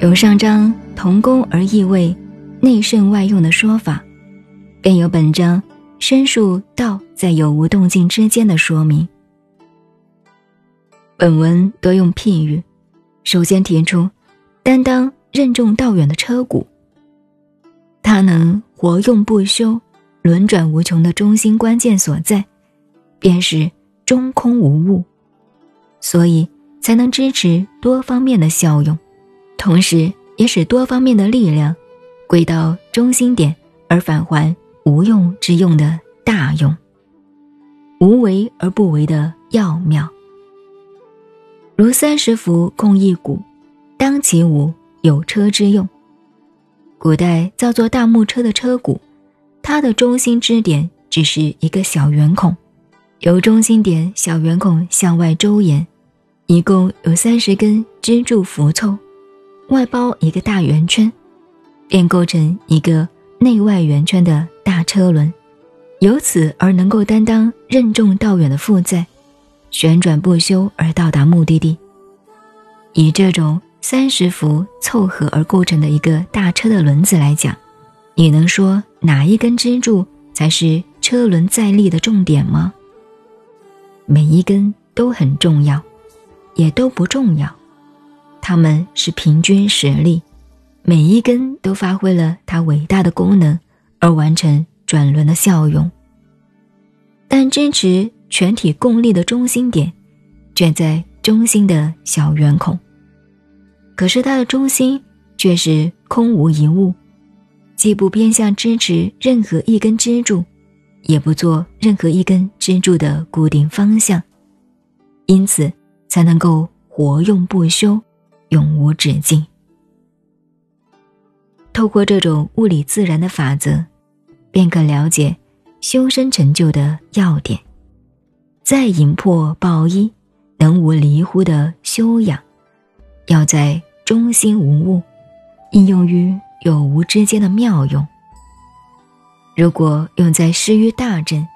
有上章同工而异位，内圣外用的说法，便有本章申述道在有无动静之间的说明。本文多用譬喻，首先提出担当任重道远的车毂，它能活用不休、轮转无穷的中心关键所在，便是中空无物，所以才能支持多方面的效用。同时，也使多方面的力量归到中心点，而返还无用之用的大用，无为而不为的要妙。如三十伏共一毂，当其无有车之用。古代造作大木车的车毂，它的中心支点只是一个小圆孔，由中心点小圆孔向外周延，一共有三十根支柱扶凑。外包一个大圆圈，便构成一个内外圆圈的大车轮，由此而能够担当任重道远的负载，旋转不休而到达目的地。以这种三十伏凑合而构成的一个大车的轮子来讲，你能说哪一根支柱才是车轮再力的重点吗？每一根都很重要，也都不重要。它们是平均实力，每一根都发挥了它伟大的功能，而完成转轮的效用。但支持全体共力的中心点，卷在中心的小圆孔。可是它的中心却是空无一物，既不偏向支持任何一根支柱，也不做任何一根支柱的固定方向，因此才能够活用不休。永无止境。透过这种物理自然的法则，便可了解修身成就的要点。再引破抱一，能无离乎的修养，要在中心无物，应用于有无之间的妙用。如果用在施于大政，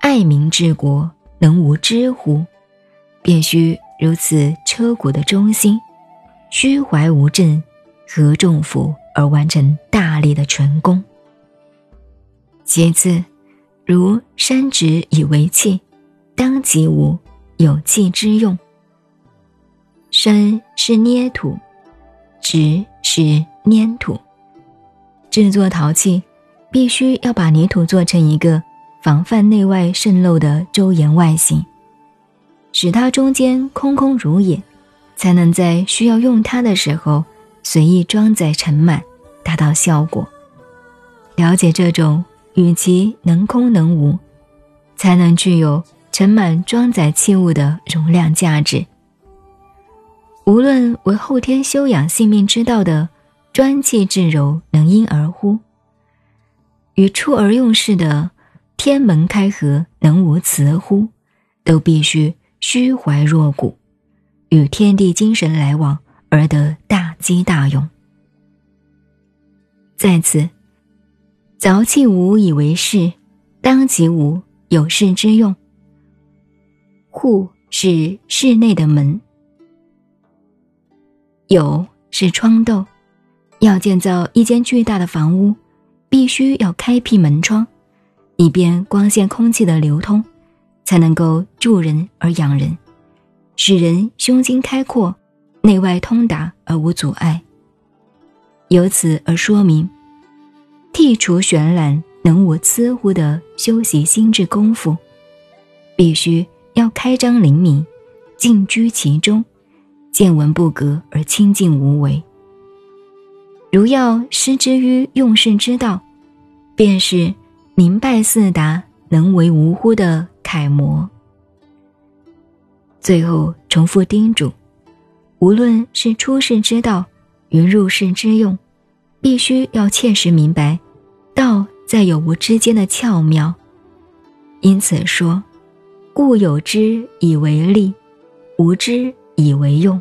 爱民治国，能无知乎？便须如此车骨的中心。虚怀无正，合众福而完成大力的成功。其次，如山直以为器，当即无有器之用。山是捏土，直是粘土。制作陶器，必须要把泥土做成一个防范内外渗漏的周延外形，使它中间空空如也。才能在需要用它的时候随意装载盛满，达到效果。了解这种与其能空能无，才能具有盛满装载器物的容量价值。无论为后天修养性命之道的专气致柔，能因而乎？与出而用事的天门开合，能无辞乎？都必须虚怀若谷。与天地精神来往而得大机大用。在此，凿器无以为室，当即无有室之用。户是室内的门，有是窗斗。要建造一间巨大的房屋，必须要开辟门窗，以便光线、空气的流通，才能够助人而养人。使人胸襟开阔，内外通达而无阻碍。由此而说明，剔除玄览能无疵乎的修习心智功夫，必须要开张灵敏，静居其中，见闻不隔而清净无为。如要失之于用事之道，便是明白四达能为无乎的楷模。最后重复叮嘱：无论是出世之道与入世之用，必须要切实明白道在有无之间的巧妙。因此说，故有之以为利，无之以为用。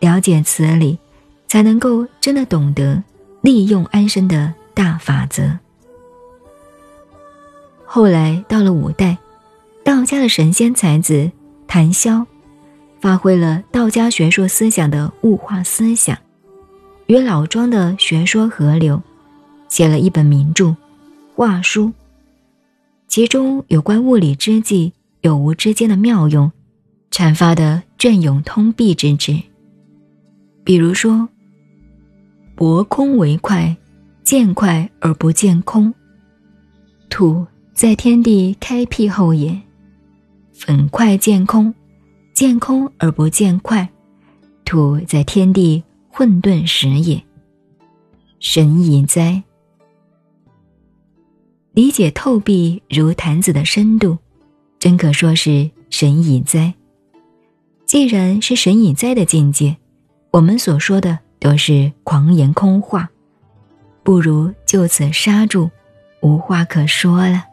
了解此理，才能够真的懂得利用安身的大法则。后来到了五代，道家的神仙才子。谭萧发挥了道家学说思想的物化思想，与老庄的学说合流，写了一本名著《画书》，其中有关物理之际有无之间的妙用，阐发的隽永通臂之志。比如说：“薄空为快，见快而不见空。土在天地开辟后也，粉块见空，见空而不见块。土在天地。”混沌时也，神矣哉！理解透壁如坛子的深度，真可说是神矣哉。既然是神矣哉的境界，我们所说的都是狂言空话，不如就此刹住，无话可说了。